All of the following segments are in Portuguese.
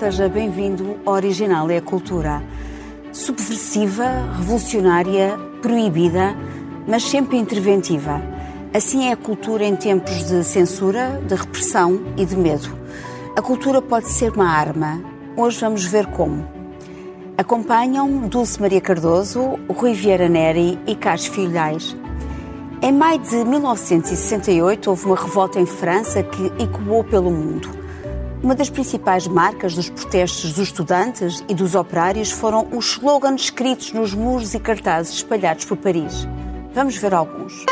seja bem-vindo ao Original é a Cultura. Subversiva, revolucionária, proibida, mas sempre interventiva. Assim é a cultura em tempos de censura, de repressão e de medo. A cultura pode ser uma arma. Hoje vamos ver como. Acompanham Dulce Maria Cardoso, Rui Vieira Neri e Carlos Filhais. Em maio de 1968 houve uma revolta em França que ecoou pelo mundo. Uma das principais marcas dos protestos dos estudantes e dos operários foram os slogans escritos nos muros e cartazes espalhados por Paris. Vamos ver alguns.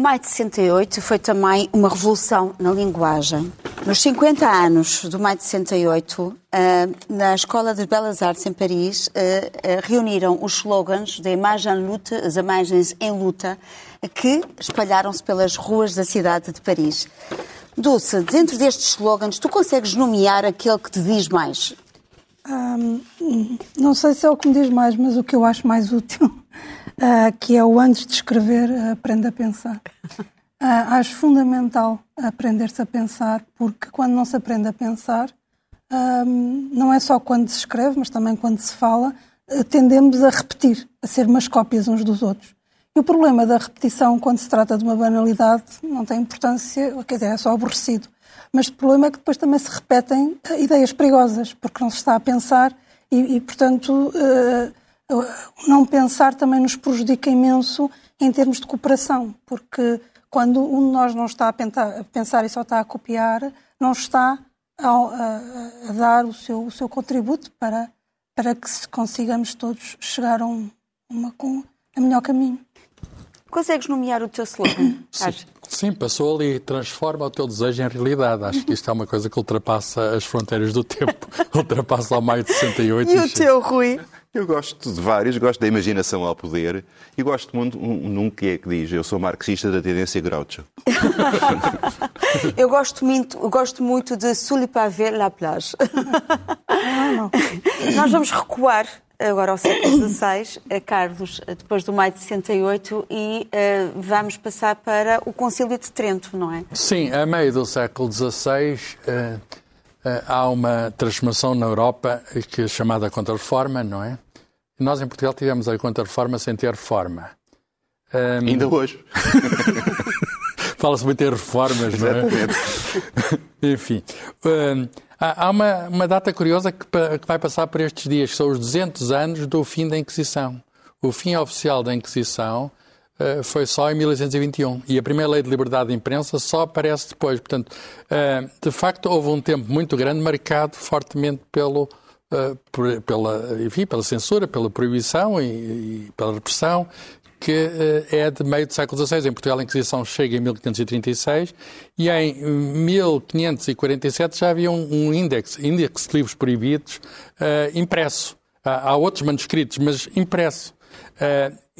Maio de 68 foi também uma revolução na linguagem. Nos 50 anos do maio de 68, eh, na Escola de Belas Artes em Paris, eh, eh, reuniram os slogans da Imagem as imagens em luta, que espalharam-se pelas ruas da cidade de Paris. Dulce, dentro destes slogans, tu consegues nomear aquele que te diz mais? não sei se é o que me diz mais, mas o que eu acho mais útil uh, que é o antes de escrever, aprenda a pensar. Uh, acho fundamental aprender-se a pensar, porque quando não se aprende a pensar, não é só quando se escreve, mas também quando se fala, tendemos a repetir, a ser umas cópias uns dos outros. E o problema da repetição, quando se trata de uma banalidade, não tem importância, quer dizer, é só aborrecido. Mas o problema é que depois também se repetem ideias perigosas, porque não se está a pensar e, e portanto, uh, não pensar também nos prejudica imenso em termos de cooperação, porque quando um de nós não está a pensar e só está a copiar, não está a, a, a dar o seu, o seu contributo para, para que consigamos todos chegar a, um, uma, a melhor caminho. Consegues nomear o teu slogan? Sim, sim, passou ali e transforma o teu desejo em realidade. Acho que isto é uma coisa que ultrapassa as fronteiras do tempo, ultrapassa ao maio de 68. E, e o teu, Rui? Eu gosto de vários, gosto da imaginação ao poder e gosto muito um, um que é que diz eu sou marxista da tendência Groucho. eu gosto muito, gosto muito de Sulipavé la plage. Nós vamos recuar agora ao século XVI, Carlos, depois do maio de 68, e uh, vamos passar para o Concílio de Trento, não é? Sim, a meio do século XVI uh, há uma transformação na Europa que é chamada Contra-Reforma, não é? Nós em Portugal tivemos a Contra-Reforma sem ter reforma. Um... Ainda hoje. Fala-se muito em reformas, não é? Enfim. Um, há uma, uma, data curiosa que, que, vai passar por estes dias, que são os 200 anos do fim da Inquisição. O fim oficial da Inquisição foi só em 1821 e a primeira lei de liberdade de imprensa só aparece depois. Portanto, uh, de facto, houve um tempo muito grande marcado fortemente pelo, por, pela, enfim, pela censura, pela proibição e, pela repressão que é de meio do século XVI. Em Portugal, a Inquisição chega em 1536 e em 1547 já havia um, índex, índex de livros proibidos, impresso. Há, outros manuscritos, mas impresso.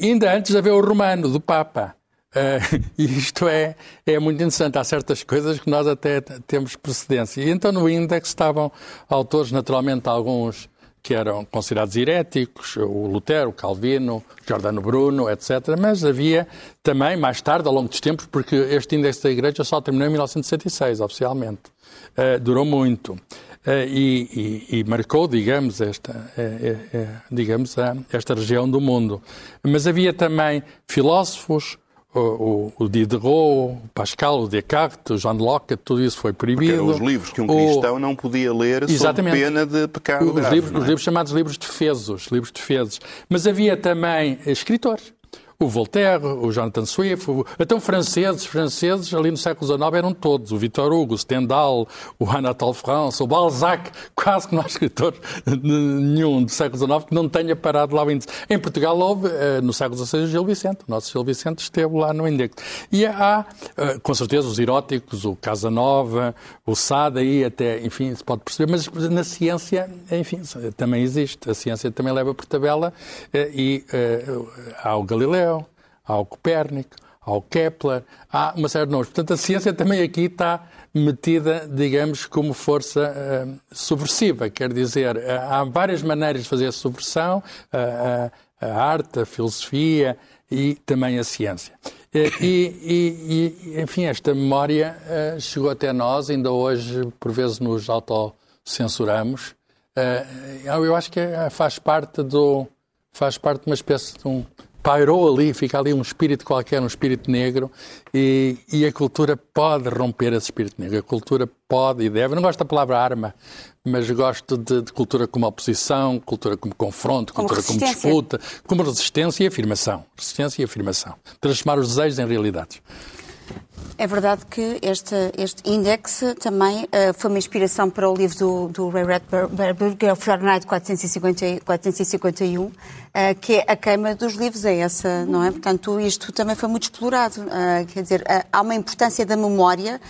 Ainda antes de haver o romano, do Papa. Uh, isto é, é muito interessante. Há certas coisas que nós até temos precedência. E então no índex estavam autores, naturalmente, alguns que eram considerados heréticos, o Lutero, Calvino, Giordano Bruno, etc. Mas havia também, mais tarde, ao longo dos tempos, porque este índex da Igreja só terminou em 1966, oficialmente. Uh, durou muito. Uh, e, e, e, marcou, digamos, esta, digamos, esta região do mundo. Mas havia também filósofos, o, o, Diderot, o Pascal, o Descartes, o John Locke, tudo isso foi proibido. Porque eram os livros que um cristão o... não podia ler Exatamente. sob pena de pecado os grave, livros, é? os livros chamados livros defesos, livros defesos. Mas havia também escritores o Voltaire, o Jonathan Swift, o... então franceses, franceses ali no século XIX eram todos, o Victor Hugo, o Stendhal, o Anatole France, o Balzac, quase que não há escritor nenhum do século XIX que não tenha parado lá o índice. Em Portugal houve, eh, no século XVI, o Gil Vicente, o nosso Gil Vicente esteve lá no índice. E há, eh, com certeza, os eróticos, o Casanova, o Sade, aí até, enfim, se pode perceber, mas na ciência, enfim, também existe, a ciência também leva por tabela eh, e há o Galileu, ao Copérnico, ao Kepler, há uma série de nomes. Portanto, a ciência também aqui está metida, digamos, como força uh, subversiva. Quer dizer, uh, há várias maneiras de fazer subversão, uh, a arte, a filosofia e também a ciência. E, e, e enfim, esta memória chegou até nós, ainda hoje, por vezes, nos autocensuramos. eu acho que faz parte do faz parte de uma espécie de um pairou ali, fica ali um espírito qualquer, um espírito negro, e, e, a cultura pode romper esse espírito negro. A cultura pode e deve. Não gosto da palavra arma, mas gosto de, de cultura como oposição, cultura como confronto, como cultura como disputa, como resistência e afirmação. Resistência e afirmação. Transformar os desejos em realidades. É verdade que este, este índex também uh, foi uma inspiração para o livro do, do Ray Bradbury, que é o Fahrenheit 450, 451, uh, que é a queima dos livros, é essa, não é? Portanto, isto também foi muito explorado. Uh, quer dizer, uh, há uma importância da memória,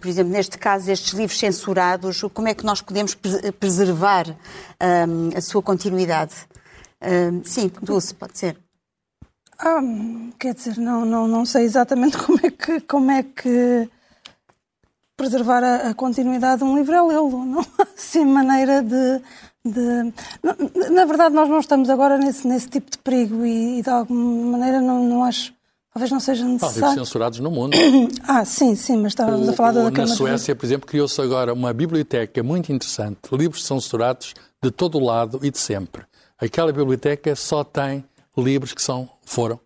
por exemplo, neste caso, estes livros censurados, como é que nós podemos preservar a sua continuidade? sim, Dulce, pode ser. Ah, quer dizer, não, não, não sei exatamente como é que, como é que preservar a, a continuidade de um livro é lê-lo. Não há assim maneira de. de na, na, verdade, nós não estamos agora nesse, nesse tipo de perigo e, e de alguma maneira não, não acho. Talvez não seja necessário. Livros censurados no mundo. ah, sim, sim, mas estávamos o, a falar da Na Suécia, por exemplo, criou-se agora uma biblioteca muito interessante. Livros censurados de todo o lado e de sempre. Aquela biblioteca só tem livros que são, foram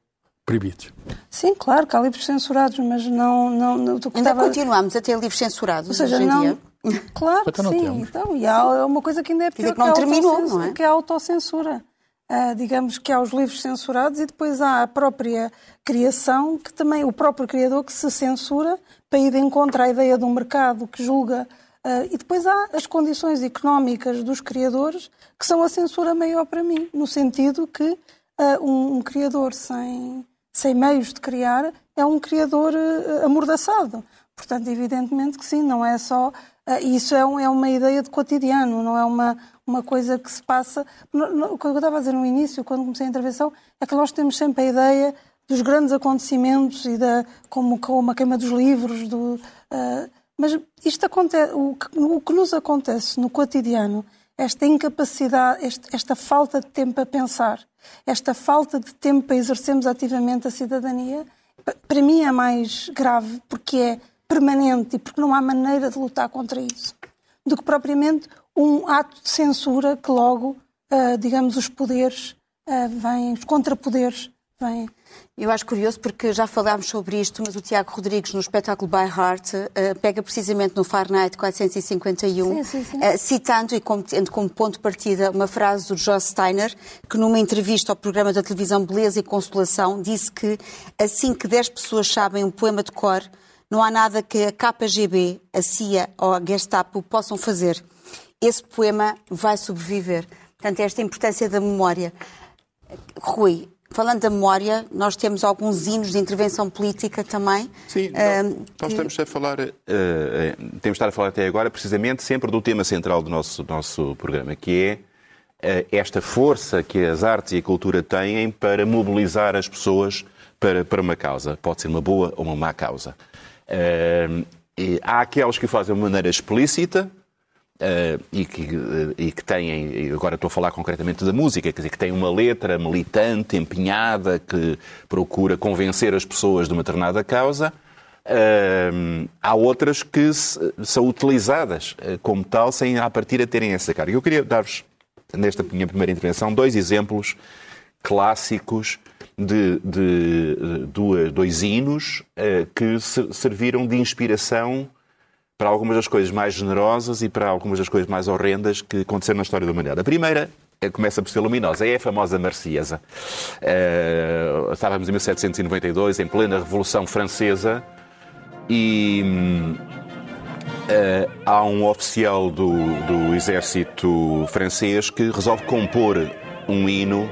proibidos. Sim, claro que há livros censurados, mas não... não, não Ainda estava... continuamos a ter livros censurados Ou seja, hoje não... dia? Claro então que sim. Então, e há uma coisa que ainda é pior que, não que, terminou, não é? que é a autocensura. Uh, digamos que há os livros censurados e depois há a própria criação, que também o próprio criador que se censura para ir de encontro à ideia de um mercado que julga. Uh, e depois há as condições económicas dos criadores que são a censura maior para mim, no sentido que um, um criador sem, sem meios de criar, é um criador uh, amordaçado. Portanto, evidentemente que sim, não é só. Uh, isso é, um, é, uma ideia de cotidiano, não é uma, uma coisa que se passa. O que eu estava a dizer no início, quando comecei a intervenção, é que nós temos sempre a ideia dos grandes acontecimentos e da como, como a queima dos livros, do, uh, mas isto acontece, o que, o que nos acontece no cotidiano esta incapacidade, esta falta de tempo a pensar, esta falta de tempo para exercermos ativamente a cidadania, para mim é mais grave porque é permanente e porque não há maneira de lutar contra isso, do que propriamente um ato de censura que logo, uh, digamos, os poderes uh, vêm, os contrapoderes vêm eu acho curioso porque já falámos sobre isto, mas o Tiago Rodrigues, no espetáculo By Heart, uh, pega precisamente no Fahrenheit 451, sim, sim, sim. Uh, citando e como, tendo como ponto de partida uma frase do Joss Steiner, que numa entrevista ao programa da televisão Beleza e Consolação disse que assim que 10 pessoas sabem um poema de cor, não há nada que a KGB, a CIA ou a Gestapo possam fazer. Esse poema vai sobreviver. Portanto, esta importância da memória. Rui, Falando da memória, nós temos alguns hinos de intervenção política também. Sim, uh, nós, que... estamos a falar, uh, temos de estar a falar até agora precisamente sempre do tema central do nosso, nosso programa, que é uh, esta força que as artes e a cultura têm para mobilizar as pessoas para, para uma causa. Pode ser uma boa ou uma má causa. Uh, há aqueles que fazem de maneira explícita, Uh, e, que, uh, e que têm, agora estou a falar concretamente da música, quer dizer, que tem uma letra militante, empenhada, que procura convencer as pessoas de uma determinada causa. Uh, há outras que se, são utilizadas como tal, sem a partir a terem essa carga. Eu queria dar-vos, nesta minha primeira intervenção, dois exemplos clássicos de, de, de dois hinos que serviram de inspiração para algumas das coisas mais generosas e para algumas das coisas mais horrendas que aconteceram na história da humanidade. A primeira eh, começa por ser luminosa, é a famosa Marciesa. Uh, estávamos em 1792, em plena Revolução Francesa, e uh, há um oficial do, do exército francês que resolve compor um hino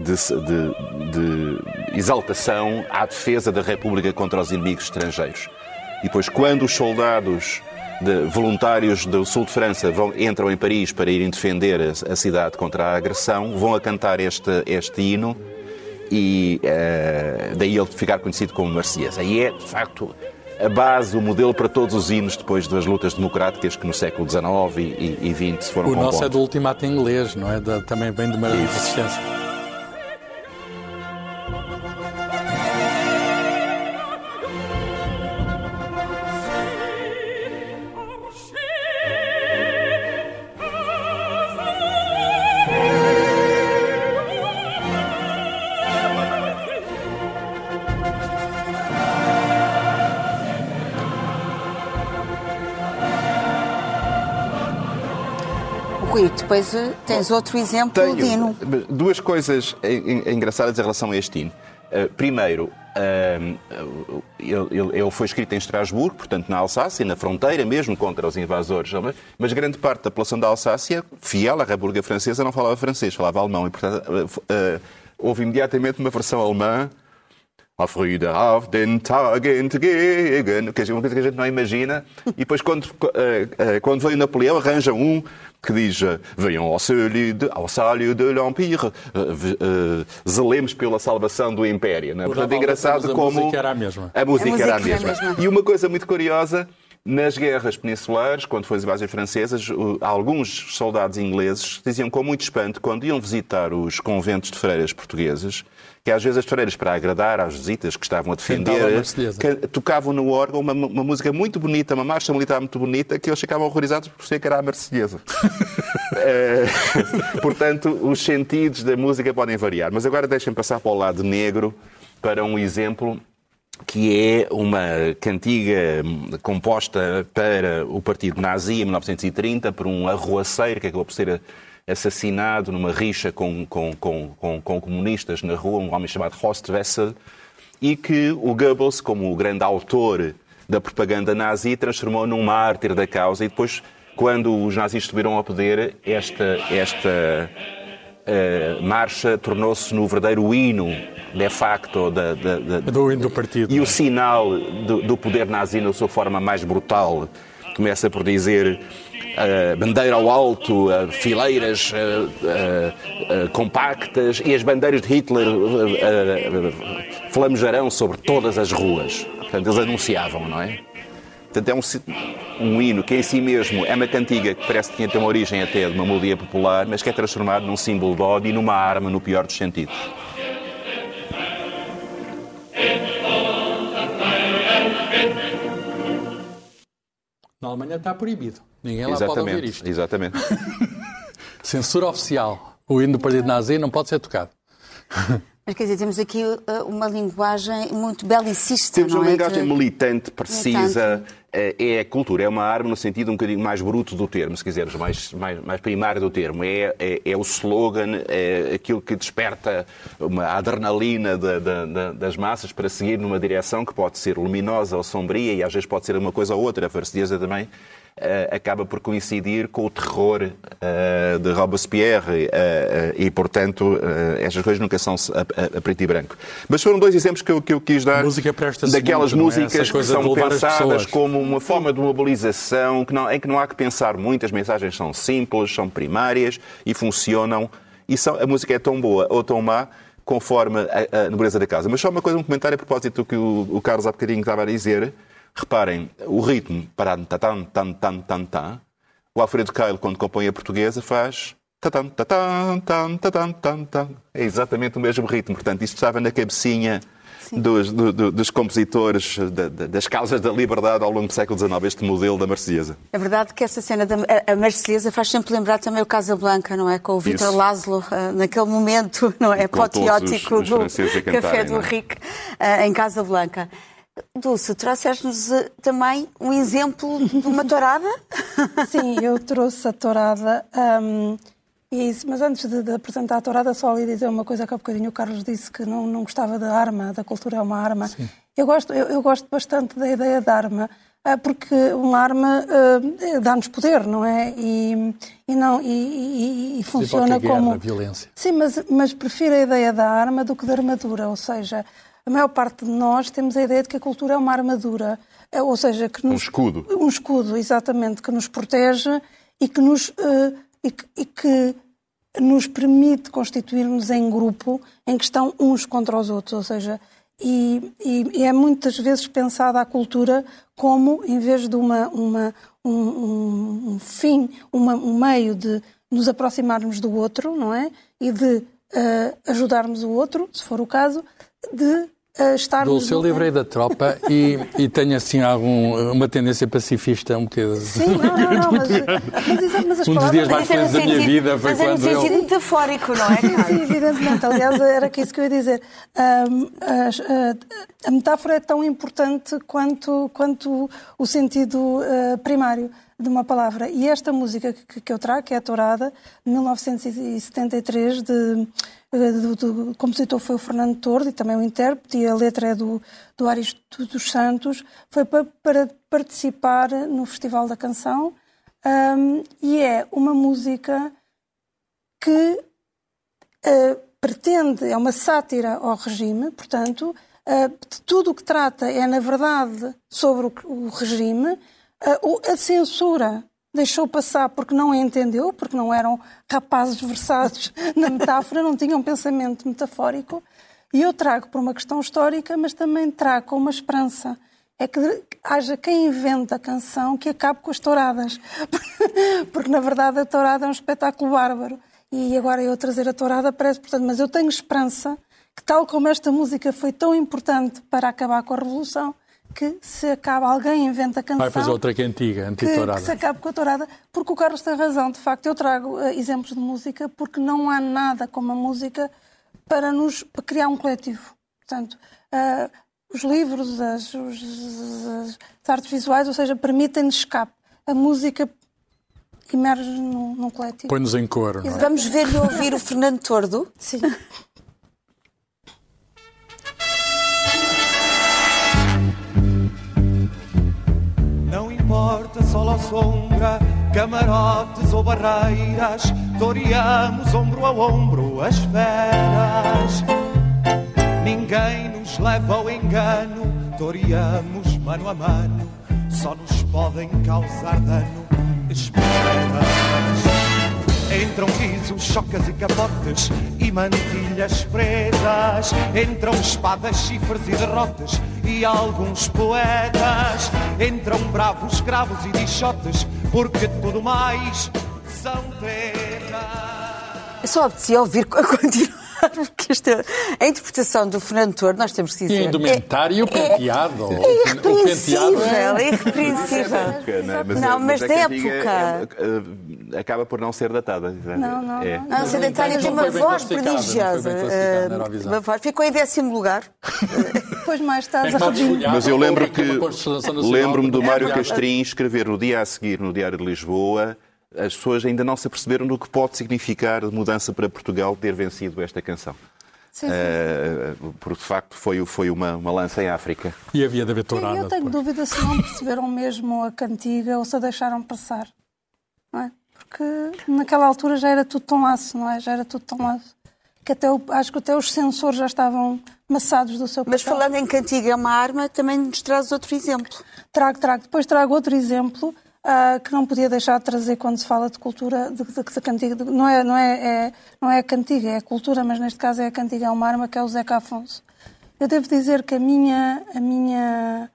de, de, de exaltação à defesa da República contra os inimigos estrangeiros. E depois, quando os soldados de, voluntários do sul de França vão, entram em Paris para irem defender a, a cidade contra a agressão, vão a cantar este, este hino e uh, daí ele ficar conhecido como Marcias. Aí é, de facto, a base, o modelo para todos os hinos depois das lutas democráticas que no século XIX e, e, e XX foram O nosso é do ultimato inglês, não é? Da, também bem de uma resistência. Depois eh, tens outro exemplo Tenho de hino. Duas coisas engraçadas em relação a este hino. Uh, primeiro, uh, ele, ele, foi escrito em Estrasburgo, portanto na Alsácia, na fronteira mesmo contra os invasores, mas grande parte da população da Alsácia, fiel à República Francesa, não falava francês, falava alemão. E, portanto, uh, houve imediatamente uma versão alemã a Früde auf den Tag entgegen, que é uma coisa que a gente não imagina. E depois, quando, quando veio Napoleão, arranja um que diz venham ao sálio de, ao sálio de l'Empire, uh, uh, zelemos pela salvação do Império. Não é? Portanto, é engraçado como... A música era a mesma. A música, a música era a mesma. Era a mesma. E uma coisa muito curiosa, nas guerras peninsulares, quando foram as invasões francesas, alguns soldados ingleses diziam com muito espanto, quando iam visitar os conventos de freiras portugueses, que às vezes as freiras, para agradar às visitas que estavam a defender, tocavam no órgão uma, uma, música muito bonita, uma marcha militar muito bonita, que eles ficavam horrorizados por ser que era a Marselhesa. é, portanto, os sentidos da música podem variar. Mas agora deixem passar para o lado negro, para um exemplo que é uma cantiga composta para o partido nazi em 1930 por um arruaceiro que acabou por ser assassinado numa rixa com, com, com, com, com comunistas na rua, um homem chamado Horst Wessel, e que o Goebbels, como o grande autor da propaganda nazi, transformou num mártir da causa. E depois, quando os nazis subiram ao poder, esta, esta uh, marcha tornou-se no verdadeiro hino de facto da, da, da, do do partido. E o sinal do, do poder nazi na sua forma mais brutal começa por dizer uh, bandeira ao alto, uh, fileiras uh, compactas e as bandeiras de Hitler flamejarão sobre todas as ruas. Portanto, eles anunciavam, não é? Portanto, é um, um hino que em si mesmo é uma cantiga que parece que tinha uma origem até de uma melodia popular, mas que é transformado num símbolo de ódio e numa arma no pior dos sentidos. Na Alemanha está proibido. Ninguém lá exatamente, pode ouvir isto. Exatamente. Censura oficial. O hino do Partido Nazi não pode ser tocado. Mas quer dizer, temos aqui uh, uma linguagem muito belicista. Temos uma é? linguagem militante, precisa. Militante. Eh, é a cultura, é uma arma no sentido um bocadinho mais bruto do termo, se quiseres, mais, mais, mais primário do termo. É, é, é o slogan, é aquilo que desperta uma adrenalina das massas para seguir numa direção que pode ser luminosa ou sombria e às vezes pode ser uma coisa ou outra. A farcedeza também acaba por coincidir com o terror uh, de Robespierre uh, e, portanto, estas coisas nunca são a, preto e branco. Mas foram dois exemplos que eu, que eu quis dar daquelas muito, é? músicas é? que são pensadas como uma forma de mobilização que não, em que não há que pensar muito, as mensagens são simples, são primárias e funcionam. E são, a música é tão boa ou tão má conforme a, a nobreza da casa. Mas só uma coisa, um comentário a propósito do que o, o Carlos há bocadinho estava a dizer. Reparem, o ritmo, tan, tan, tan, tan, tan, tan, o Alfredo Keil, quando compõe a portuguesa, faz. É exatamente o mesmo ritmo. Portanto, isto estava na cabecinha dos, do, do, dos compositores da, das causas da liberdade ao longo do século XIX, este modelo da Marselhesa. É verdade que essa cena da a Marselhesa faz sempre lembrar também o Casablanca, não é? Com o Vítor Laszlo, uh, naquele momento, não é? Apoteótico do Café do Rick, uh, em Casablanca. Dulce, trouxeste-nos uh, também um exemplo de uma tourada? Sim, eu trouxe a tourada. Um isso, mas antes de, de, apresentar a tourada, só ali dizer uma coisa que há bocadinho o Carlos disse que não, não gostava da arma, da cultura é uma arma. Eu gosto, eu, eu, gosto bastante da ideia da arma, eh, porque uma arma uh, dá-nos poder, não é? E, e não, e, e, e funciona guerra, como. violência. Sim, mas, mas prefiro a ideia da arma do que da armadura, ou seja, a maior parte de nós temos a ideia de que a cultura é uma armadura, eh, ou seja, que nos, um escudo. Um escudo, exatamente, que nos protege e que nos. Uh, e que, e que nos permite constituir-nos em grupo em que estão uns contra os outros, ou seja, e, e, é muitas vezes pensada a cultura como, em vez de uma, uma um, um, um, fim, uma, um meio de nos aproximarmos do outro, não é? E de uh, ajudarmos o outro, se for o caso, de estar... Dulce, eu livrei da tropa e, e tenho assim algum, uma tendência pacifista um bocadinho. Sim, não, não, não, mas, mas, mas as Um dos dias mais felizes da minha vida foi mas quando é no sentido eu... metafórico, não é? Sim, sim, evidentemente. Aliás, era isso que eu ia dizer. Um, a, a, metáfora é tão importante quanto, quanto o sentido uh, primário de uma palavra. E esta música que, que eu trago, que é a Tourada, de 1973, de do, do, compositor foi o Fernando Tordo e também o intérprete, e a letra é do, do Aristo dos Santos, foi para, para participar no Festival da Canção um, e é uma música que uh, pretende, é uma sátira ao regime, portanto, uh, tudo o que trata é, na verdade, sobre o, o regime, uh, a censura deixou passar porque não entendeu, porque não eram rapazes versados na metáfora, não tinham pensamento metafórico. E eu trago por uma questão histórica, mas também trago uma esperança. É que haja quem inventa a canção que acabe com as touradas. Porque, na verdade, a tourada é um espetáculo bárbaro. E agora eu trazer a tourada parece, portanto, mas eu tenho esperança que, tal como esta música foi tão importante para acabar com a Revolução, que se acaba, alguém inventa a canção. Vai fazer outra que é antiga, anti-tourada. Que, que se acabe com a tourada, porque o Carlos tem razão. De facto, eu trago uh, exemplos de música porque não há nada como a música para nos para criar um coletivo. Portanto, uh, os livros, as, os, as, as, artes visuais, ou seja, permitem-nos escape. A música emerge num, num coletivo. Põe-nos em cor. É? Vamos ver e ouvir o Fernando Tordo. Sim. sol ou sombra, camarotes ou barreiras, toreamos ombro a ombro as feras. Ninguém nos leva ao engano, toreamos mano a mano, só nos podem causar dano. Entram risos, chocas e capotes e mantilhas pretas. Entram espadas, chifres e derrotas e alguns poetas. Entram bravos, escravos e dichotes, porque tudo mais são tretas. Eu só apetecia ouvir a continuar porque esta, a interpretação do Fernando Toro, nós temos que dizer. E a indumentária e o penteado. É, é irrepreensível, é irrepreensível. Não, mas da época. acaba por não ser datada. Não, não. É. Não, a sedentária tem uma voz prodigiosa. Uma voz. Ficou em décimo lugar. Depois mais tarde a Mas eu lembro que. Lembro-me do Mário Castrim escrever no dia a seguir no Diário de Lisboa as pessoas ainda não se aperceberam do que pode significar de mudança para Portugal ter vencido esta canção. Sim, sim. Uh, porque de facto foi, foi uma, uma lança em África. E havia de haver tourada. Eu tenho depois. dúvida se não perceberam mesmo a cantiga ou se a deixaram passar. Não é? Porque naquela altura já era tudo tão laço, não é? Já era tudo tão laço. Que até o, acho que até os sensores já estavam maçados do seu papel. Mas falando em cantiga é uma arma, também nos traz outro exemplo. Trago, trago. Depois trago outro exemplo uh, que não podia deixar de trazer quando se fala de cultura, de, de, de cantiga. De, não, é, não, é, é, não é a cantiga, é cultura, mas neste caso é a cantiga, é uma arma, que é o Zeca Afonso. Eu devo dizer que a minha, a minha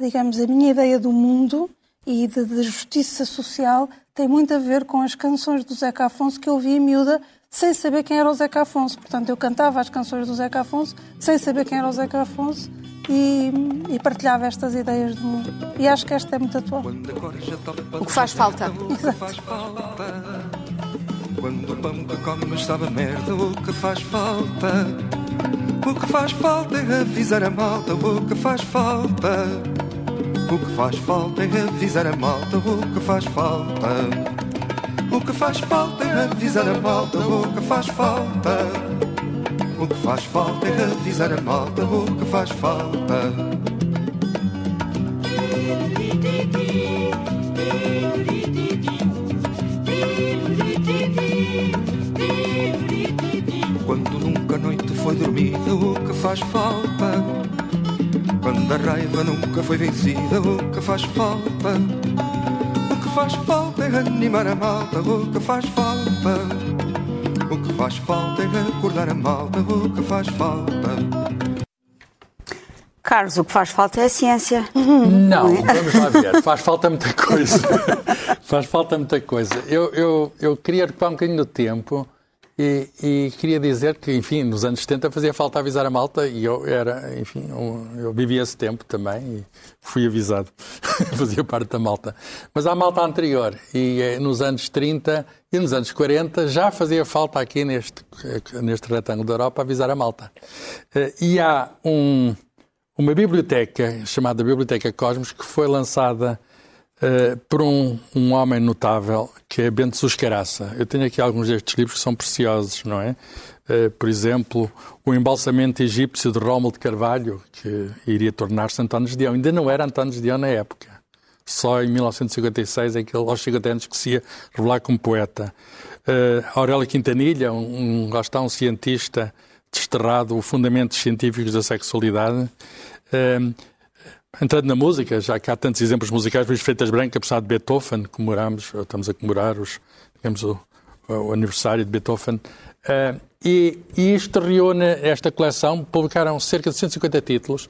digamos, a minha ideia do mundo e de, de, justiça social tem muito a ver com as canções do Zeca Afonso que eu vi em miúda sem saber quem era o Zeca Afonso. Portanto, eu cantava as canções do Zeca Afonso sem saber quem era o Zeca Afonso e, e partilhava estas ideias do mundo. E acho que esta é muito atual. O que faz falta. Exato. Quando o pão que comes estava merda, o que faz falta? O que faz falta é avisar a malta, o que faz falta? O que faz falta é avisar a malta, o que faz falta? O que faz falta é avisar a malta, o que faz falta? O que faz falta é avisar a malta, o que faz falta? Quando nunca a noite foi dormida, o que faz falta? Quando a raiva nunca foi vencida, o que faz falta? O que faz falta é animar a malta, o que faz falta? Faz falta é acordar a malta, o que faz falta? Carlos, o que faz falta é a ciência. Não, vamos lá ver. Faz falta muita coisa. faz falta muita coisa. Eu, eu, eu queria recuar um bocadinho no tempo e, e, queria dizer que, enfim, nos anos 70 fazia falta avisar a malta e eu era, enfim, um, eu vivi esse tempo também e fui avisado. fazia parte da malta. Mas há malta anterior e eh, nos anos 30 e nos anos 40 já fazia falta aqui neste, neste retângulo da Europa avisar a malta. Eh, e há um, uma biblioteca chamada Biblioteca Cosmos que foi lançada Uh, por um, um, homem notável que é Bento Suscaraça. Eu tenho aqui alguns destes livros que são preciosos, não é? Uh, por exemplo, O Embalsamento Egípcio de Rómulo de Carvalho, que iria tornar-se António Dião. Ainda não era António Dião na época. Só em 1956 é que ele, aos 50 anos, que se ia revelar como poeta. Uh, Aurélio Quintanilha, um, está um cientista desterrado, o Fundamentos Científicos da Sexualidade. Uh, Entrando na música, já que há tantos exemplos musicais, Luís Freitas Branca, apesar de Beethoven, comemoramos, estamos a comemorar os, digamos, o, o aniversário de Beethoven. Uh, e, e isto reúne esta coleção, publicaram cerca de 150 títulos,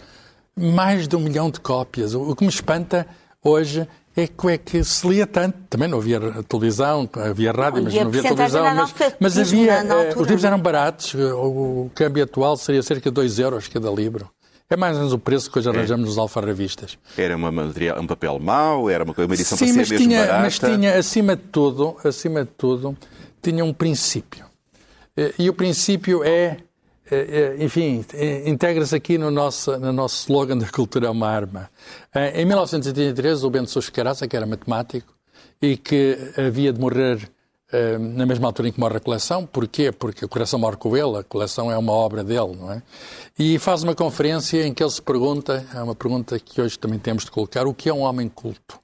mais de um milhão de cópias. O, o que me espanta hoje é que, é que se lia tanto. Também não havia televisão, havia rádio, mas não havia televisão. Mas, mas havia. Uh, os livros eram baratos, o, o câmbio atual seria cerca de 2 euros cada livro. É mais ou menos o preço que hoje arranjamos é. nos alfarrabistas. Era uma material, um papel mau, era uma, uma edição Sim, para ser mesmo tinha, barata. mas tinha, acima de tudo, acima de tudo, tinha um princípio. E o princípio é, é, é enfim, integra-se aqui no nosso, no nosso slogan da cultura é uma arma. Em 1983, o Bento Sousa Caraça, que era matemático, e que havia de morrer na mesma altura em que morre a coleção. Porquê? Porque a coração morre com ele, a coleção é uma obra dele, não é? E faz uma conferência em que ele se pergunta, é uma pergunta que hoje também temos de colocar, o que é um homem culto?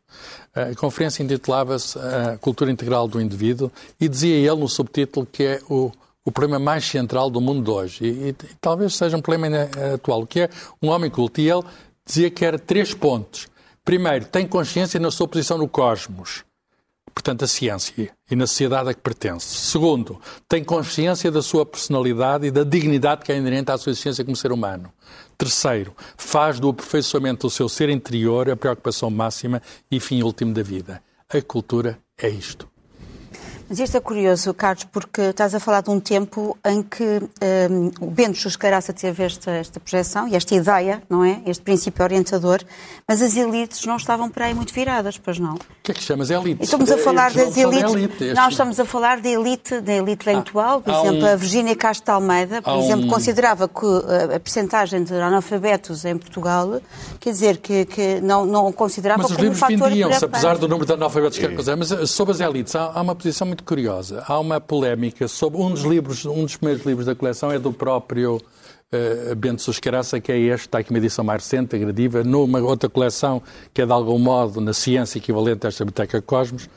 A conferência intitulava-se A Cultura Integral do Indivíduo e dizia ele no subtítulo que é o, o problema mais central do mundo de hoje. E, e, e talvez seja um problema atual, o que é um homem culto. E ele dizia que era três pontos. Primeiro, tem consciência na sua posição no cosmos portanto, a ciência e na sociedade a que pertence. Segundo, tem consciência da sua personalidade e da dignidade que é inerente à sua existência como ser humano. Terceiro, faz do aperfeiçoamento do seu ser interior a preocupação máxima e fim último da vida. A cultura é isto. Mas isto é curioso, Carlos, porque estás a falar de um tempo em que um, o Bento Chuscaraça teve esta, esta projeção e esta ideia, não é? Este princípio orientador, mas as elites não estavam para aí muito viradas, pois não? O que é que chamas elites? Estamos a falar das elites. Elite, nós estamos a falar de elite, da elite intelectual, por exemplo, um... a Virgínia Castro Almeida, por exemplo, um... considerava que a, a percentagem de analfabetos em Portugal, quer dizer, que, que não, não considerava mas como um fator... Mas os livros vendiam-se, apesar do número de analfabetos que é. mas eh, sobre as elites, há, há uma posição muito curiosa. Há uma polémica sobre um dos livros, um dos primeiros livros da coleção é do próprio uh, Bento Suscaraça, que é este, está aqui uma edição mais recente, agrediva, numa outra coleção que é de algum modo na ciência equivalente a esta Biblioteca Cosmos,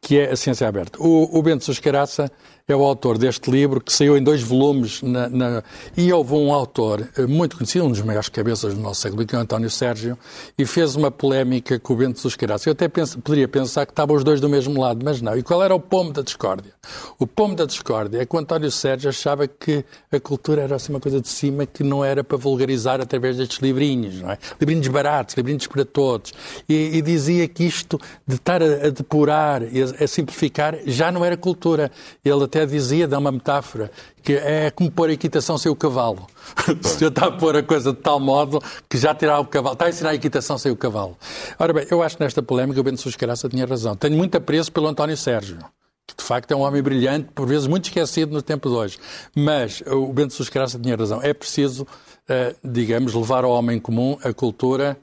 que é a ciência aberta. O, o Bento Suscaraça é o autor deste livro, que saiu em dois volumes. Na, na... E houve um autor eh, muito conhecido, um dos maiores cabeças do nosso século, que é o António Sérgio, e fez uma polémica com o Bento dos Queiroz. Eu até penso, poderia pensar que estavam os dois do mesmo lado, mas não. E qual era o pomo da discórdia? O pomo da discórdia é que o António Sérgio achava que a cultura era assim uma coisa de cima que não era para vulgarizar através destes livrinhos, não é? Livrinhos baratos, livrinhos para todos. E, e dizia que isto de estar a, a depurar a, a simplificar já não era cultura. Ele até dizia, dá uma metáfora, que é como pôr a equitação sem o cavalo. Se está a pôr a coisa de tal modo que já tirar o cavalo, está a ensinar a equitação sem o cavalo. Ora bem, eu acho que nesta polémica o Bento Suscaraça tinha razão. Tenho muito apreço pelo António Sérgio que de facto é um homem brilhante, por vezes muito esquecido no tempo de hoje. Mas o Bento Suscaraça tinha razão. É preciso, uh, digamos, levar ao homem comum a cultura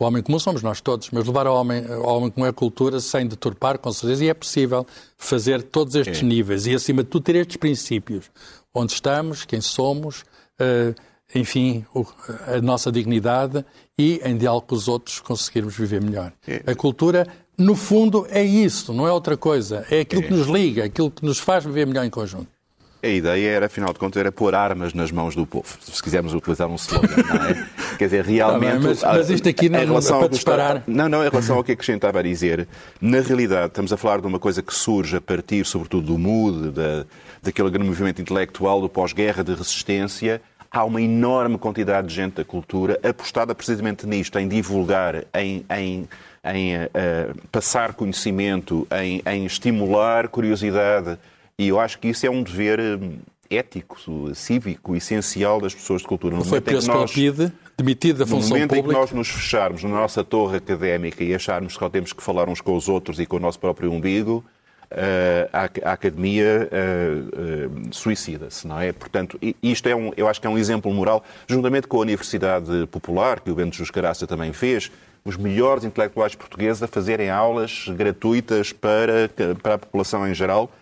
o homem comum somos nós todos, mas levar ao homem, ao homem comum a cultura sem deturpar, com certeza, e é possível fazer todos estes é. níveis e, acima de tudo, ter estes princípios. Onde estamos, quem somos, uh, enfim, o, a nossa dignidade e, em diálogo com os outros, conseguirmos viver melhor. É. A cultura, no fundo, é isso, não é outra coisa. É aquilo é. que nos liga, aquilo que nos faz viver melhor em conjunto. A ideia era, afinal de contas, era pôr armas nas mãos do povo, se quisermos utilizar um slogan, não é? Quer dizer, realmente... Tá bem, mas, mas, isto aqui não, não é para disparar. Não, não, em relação ao que a Cristina estava a dizer, na realidade estamos a falar de uma coisa que surge a partir, sobretudo, do MUD, da, daquele grande movimento intelectual do pós-guerra de resistência, há uma enorme quantidade de gente da cultura apostada precisamente nisto, em divulgar, em, em, em uh, passar conhecimento, em, em estimular curiosidade, e eu acho que isso é um dever hum, ético, cívico, essencial das pessoas de cultura. No Foi preso pela PIDE, demitido da função pública. No momento em que nós nos fecharmos na nossa torre académica e acharmos que só temos que falar uns com os outros e com o nosso próprio umbigo, Uh, a, academia uh, uh, suicida-se, não é? Portanto, isto é um, eu acho que é um exemplo moral, juntamente com a Universidade Popular, que o Bento Juscaraça também fez, os melhores intelectuais portugueses a fazerem aulas gratuitas para, para a população em geral,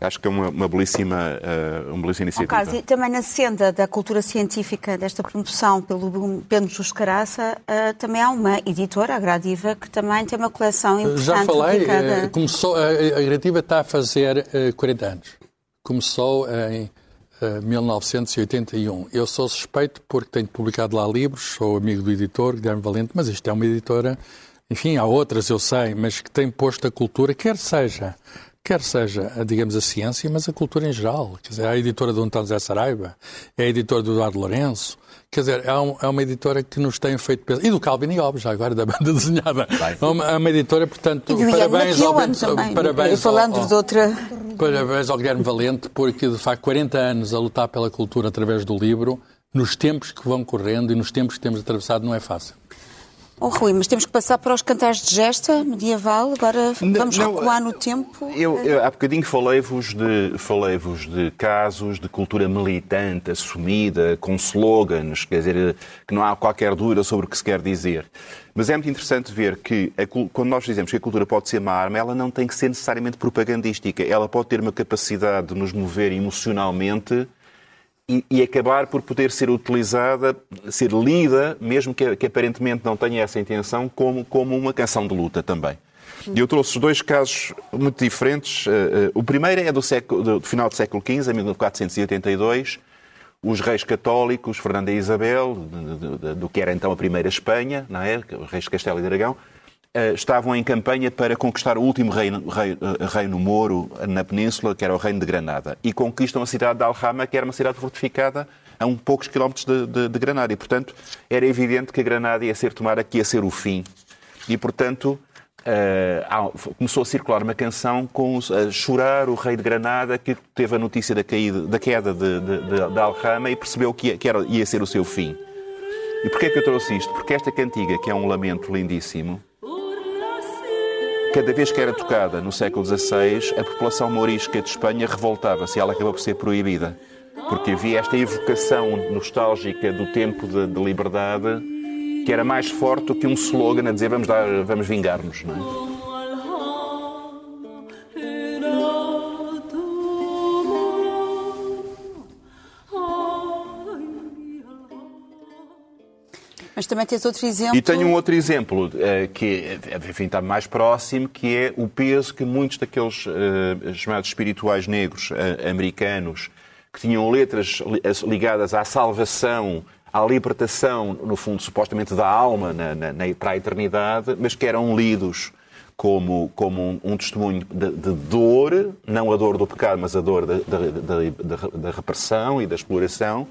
Acho que é uma, uma belíssima, uh, uma belíssima iniciativa. Caso, e também na senda da cultura científica desta promoção pelo Pedro Justo Caraça, uh, também há uma editora, a Gradiva, que também tem uma coleção importante. Já falei, dedicada... uh, começou, a, a Gradiva está a fazer 40 anos. Começou em 1981. Eu sou suspeito porque tenho publicado lá livros, sou amigo do editor, Guilherme Valente, mas isto é uma editora, enfim, há outras, eu sei, mas que tem posto a cultura, quer seja quer seja, digamos, a ciência, mas a cultura em geral. Quer dizer, é a editora do António Zé Saraiva, é a editora do Eduardo Lourenço, Quer dizer, é, um, é, uma editora que nos tem feito pensar. E do Calvin e Hobbes, já agora, da banda desenhada. É uma, é uma editora, portanto, e parabéns ao, também, parabéns falando ao, de outra... Parabéns ao Guilherme Valente, porque, de facto, 40 anos a lutar pela cultura através do livro, nos tempos que vão correndo e nos tempos que temos atravessado, não é fácil. Oh, Rui, mas temos que passar para os cantares de gesta medieval, agora vamos não, recuar no tempo. Eu, eu há bocadinho falei-vos de, falei de casos de cultura militante, assumida, com slogans, quer dizer, que não há qualquer dúvida sobre o que se quer dizer. Mas é muito interessante ver que, a, quando nós dizemos que a cultura pode ser uma arma, ela não tem que ser necessariamente propagandística. Ela pode ter uma capacidade de nos mover emocionalmente e, e, acabar por poder ser utilizada, ser lida, mesmo que, que, aparentemente não tenha essa intenção, como, como uma canção de luta também. E eu trouxe dois casos muito diferentes. Uh, uh, o primeiro é do, século, do, final do século XV, em 1482. Os reis católicos, Fernando e Isabel, do que era então a primeira Espanha, não é? os reis de Castelo e de Aragão, eh, estavam em campanha para conquistar o último reino, reino, eh, reino moro na península, que era o reino de Granada. E conquistam a cidade de Alhama, que era uma cidade fortificada a um poucos quilómetros de, de, de Granada. E, portanto, era evidente que a Granada ia ser tomada, que ia ser o fim. E, portanto, uh, começou a circular uma canção com a chorar o rei de Granada, que teve a notícia da, caída, da queda de, de, de, Alhama e percebeu que, ia, que era, ia ser o seu fim. E porquê é que eu trouxe isto? Porque esta cantiga, que é um lamento lindíssimo, Cada vez que era tocada no século XVI, a população mourisca de Espanha revoltava-se e ela acabou por ser proibida. Porque havia esta evocação nostálgica do tempo de, de liberdade que era mais forte do que um slogan a dizer vamos, dar, vamos vingar-nos. Não é? Mas também tens outro exemplo. E tenho um outro exemplo uh, que enfim, está mais próximo, que é o peso que muitos daqueles uh, chamados espirituais negros uh, americanos, que tinham letras ligadas à salvação, à libertação, no fundo, supostamente da alma na, na, na, para a eternidade, mas que eram lidos como, como um, um testemunho de, de, dor, não a dor do pecado, mas a dor da, da, da, da repressão e da exploração,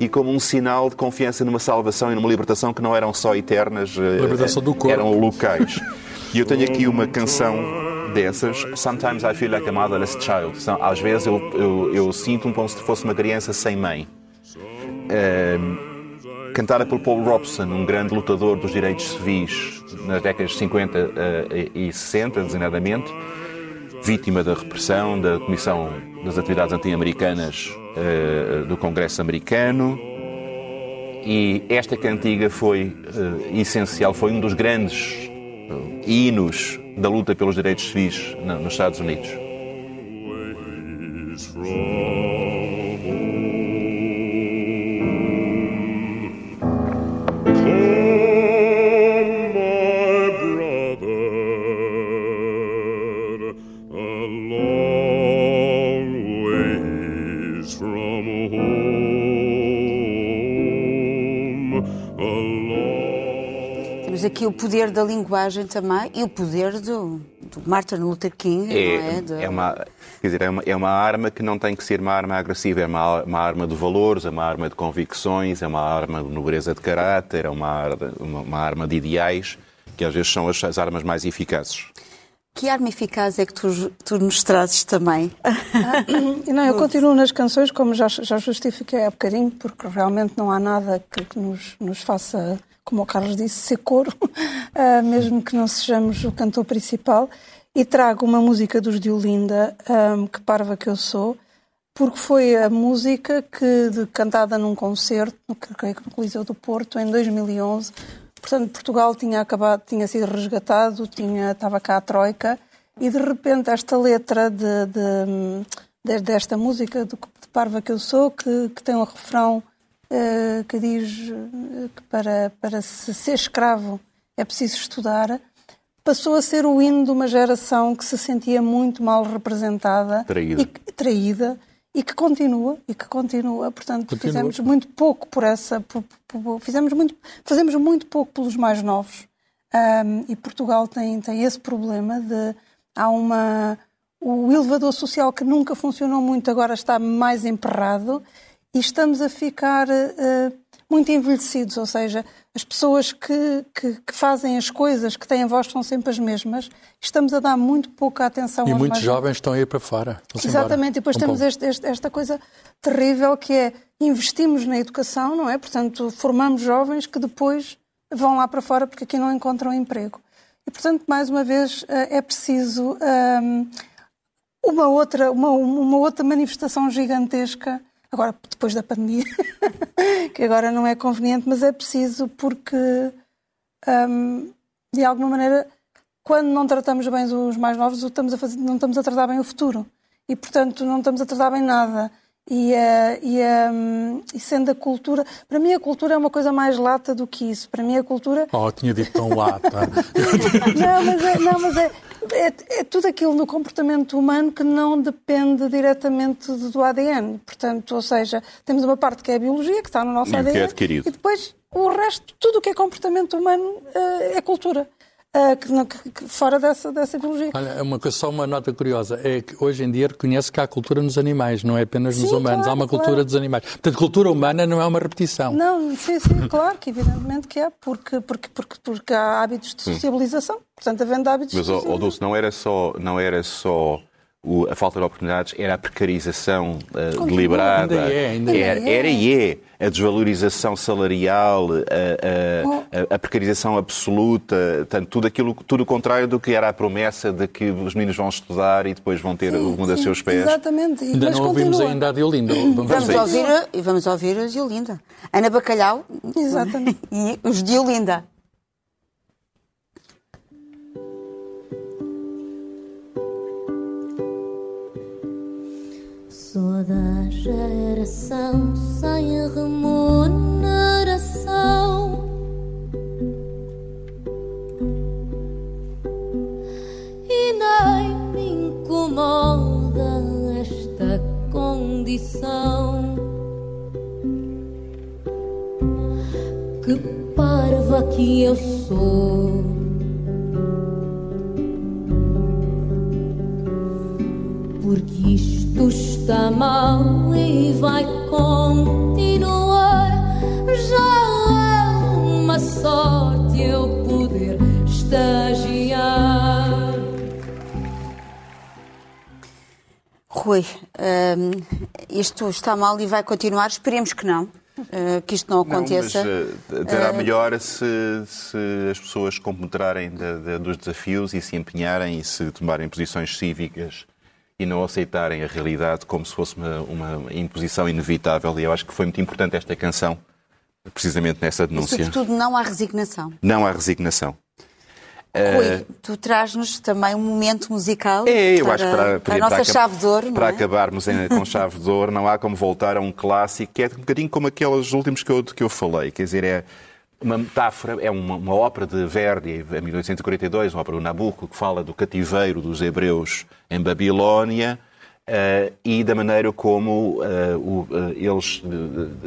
e como um sinal de confiança numa salvação e numa libertação que não eram só eternas, eh, libertação do corpo. eram locais. E eu tenho aqui uma canção dessas, Sometimes I Feel Like a Motherless Child. Às vezes eu, eu, eu sinto-me como se fosse uma criança sem mãe. Uh, cantada por Paul Robeson, um grande lutador dos direitos civis nas décadas de 50 uh, e 60, designadamente, vítima da repressão da Comissão das Atividades Anti-Americanas uh, do Congresso Americano. E esta cantiga foi uh, essencial, foi um dos grandes uh, hinos da luta pelos direitos civis nos Estados Unidos. Aqui o poder da linguagem também e o poder do, do Martin Luther King. É, é? De... é, uma, quer dizer, é, uma, é uma arma que não tem que ser uma arma agressiva, é uma, uma arma de valores, é uma arma de convicções, é uma arma de nobreza de caráter, é uma, uma, uma arma de ideais, que às vezes são as, as armas mais eficazes. Que arma eficaz é que tu, tu nos trazes também? Ah, não, eu continuo nas canções, como já, já justifiquei há bocadinho, porque realmente não há nada que, que nos, nos faça como o Carlos disse, ser coro, uh, mesmo que não sejamos o cantor principal. E trago uma música dos de Olinda, um, Que Parva Que Eu Sou, porque foi a música que, de, cantada num concerto, no, creio que no Coliseu do Porto, em 2011. Portanto, Portugal tinha acabado, tinha sido resgatado, tinha, estava cá a Troika, e de repente esta letra de, de, de desta música, de, de Parva Que Eu Sou, que, que tem um refrão que diz eh, que para, para se ser escravo é preciso estudar, passou a ser o hino de uma geração que se sentia muito mal representada traída. e, traída, e que continua e que continua. Portanto, continua. fizemos muito pouco por essa, por, por, fizemos muito, fazemos muito pouco pelos mais novos. Um, e Portugal tem, tem esse problema de há uma o elevador social que nunca funcionou muito agora está mais emperrado e estamos a ficar uh, muito envelhecidos, ou seja, as pessoas que, que, que, fazem as coisas, que têm a voz, são sempre as mesmas. Estamos a dar muito pouca atenção e aos muitos jovens estão a ir para fora. Exatamente, e depois um temos este, este, esta coisa terrível que é investimos na educação, não é? Portanto, formamos jovens que depois vão lá para fora porque aqui não encontram emprego. E, portanto, mais uma vez, eh, é preciso um, ehm, uma, outra, uma, uma outra manifestação gigantesca Agora, depois da pandemia, que agora não é conveniente, mas é preciso porque, hum, de alguma maneira, quando não tratamos bem os mais novos, estamos fazer, não estamos a tratar bem o futuro. E, portanto, não estamos a tratar bem nada. E, uh, e, um, e, sendo a cultura. Para mim, a cultura é uma coisa mais lata do que isso. Para mim, a cultura. Oh, tinha dito tão lata. não, mas, é, não, mas é, é, é, tudo aquilo no comportamento humano que não depende diretamente do ADN. Portanto, ou seja, temos uma parte que é a biologia, que está no nosso ADN. Que é adquirido. E depois o resto, tudo o que é comportamento humano uh, é cultura. Uh, que, que, fora dessa, dessa biologia. Olha, é uma, só uma nota curiosa, é que hoje em dia reconhece que há cultura nos animais, não é apenas nos sim, humanos, claro, há uma cultura claro. dos animais. Portanto, cultura humana não é uma repetição. Não, sim, sim, claro que evidentemente que é, porque, porque, porque, porque há hábitos de sociabilização, portanto, havendo hábitos Mas, de socialização. Mas, Dulce, não era só, não era só a falta de oportunidades, era a precarização uh, deliberada. Ainda é, ainda era, é. era e é a desvalorização salarial, a, a, a, precarização absoluta, tanto tudo aquilo, tudo o contrário do que era a promessa de que os meninos vão estudar e depois vão ter sim, o mundo a seus pés. Exatamente. Ainda Mas não continua. ouvimos ainda a Diolinda. Vamos, vamos ouvir, a, vamos ouvir a Diolinda. Ana Bacalhau Exatamente. e os Diolinda. Toda geração sem remuneração e nem me incomoda esta condição que parva que eu sou. Porque isso está mal e vai continuar. Já é uma sorte eu poder estagiar. Rui, hum, isto está mal e vai continuar. Esperemos que não, uh, que isto não aconteça. Não, mas, uh, terá melhor se, se, as pessoas compenetrarem de, de, dos desafios e se empenharem e se tomarem posições cívicas e não aceitarem a realidade como se fosse uma, uma imposição inevitável. E eu acho que foi muito importante esta canção, precisamente nessa denúncia. E, sobretudo, não há resignação. Não há resignação. Rui, uh, tu traz-nos também um momento musical é, eu para, acho para, para, a nossa para, chave de ouro. Para é? acabarmos com chave de ouro, não há como voltar a um clássico que é um bocadinho como aqueles últimos que eu, que eu falei. Quer dizer, é uma metáfora, é uma, uma ópera de Verdi, em 1842, uma ópera do Nabucco, que fala do cativeiro dos hebreus em Babilónia. Uh, e da maneira como uh, o, uh, eles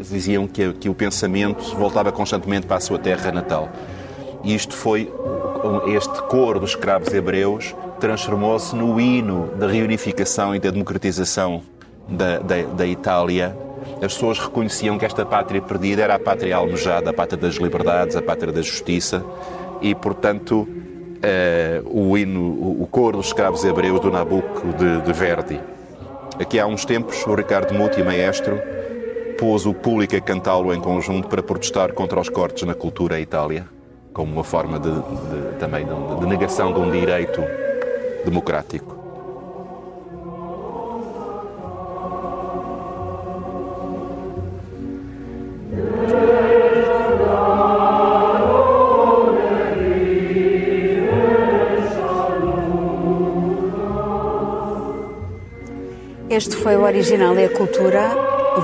diziam que, que o pensamento voltava constantemente para a sua terra natal. E isto foi, este coro dos escravos hebreus transformou-se no hino da reunificação e da democratização da, da, da, Itália. As pessoas reconheciam que esta pátria perdida era a pátria almejada, a pátria das liberdades, a pátria da justiça, e, portanto, uh, o hino, o, coro dos escravos hebreus do Nabucco de, de Verdi. Aqui há uns tempos, o Ricardo Muti, maestro, pôs o público a cantá-lo em conjunto para protestar contra os cortes na cultura Itália como uma forma de, de também de, de negação de um direito democrático. Este foi o Original é a Cultura.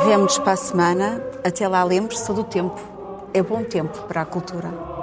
Vemo-nos para a semana. Até lá, lembre-se, todo o tempo é bom tempo para a cultura.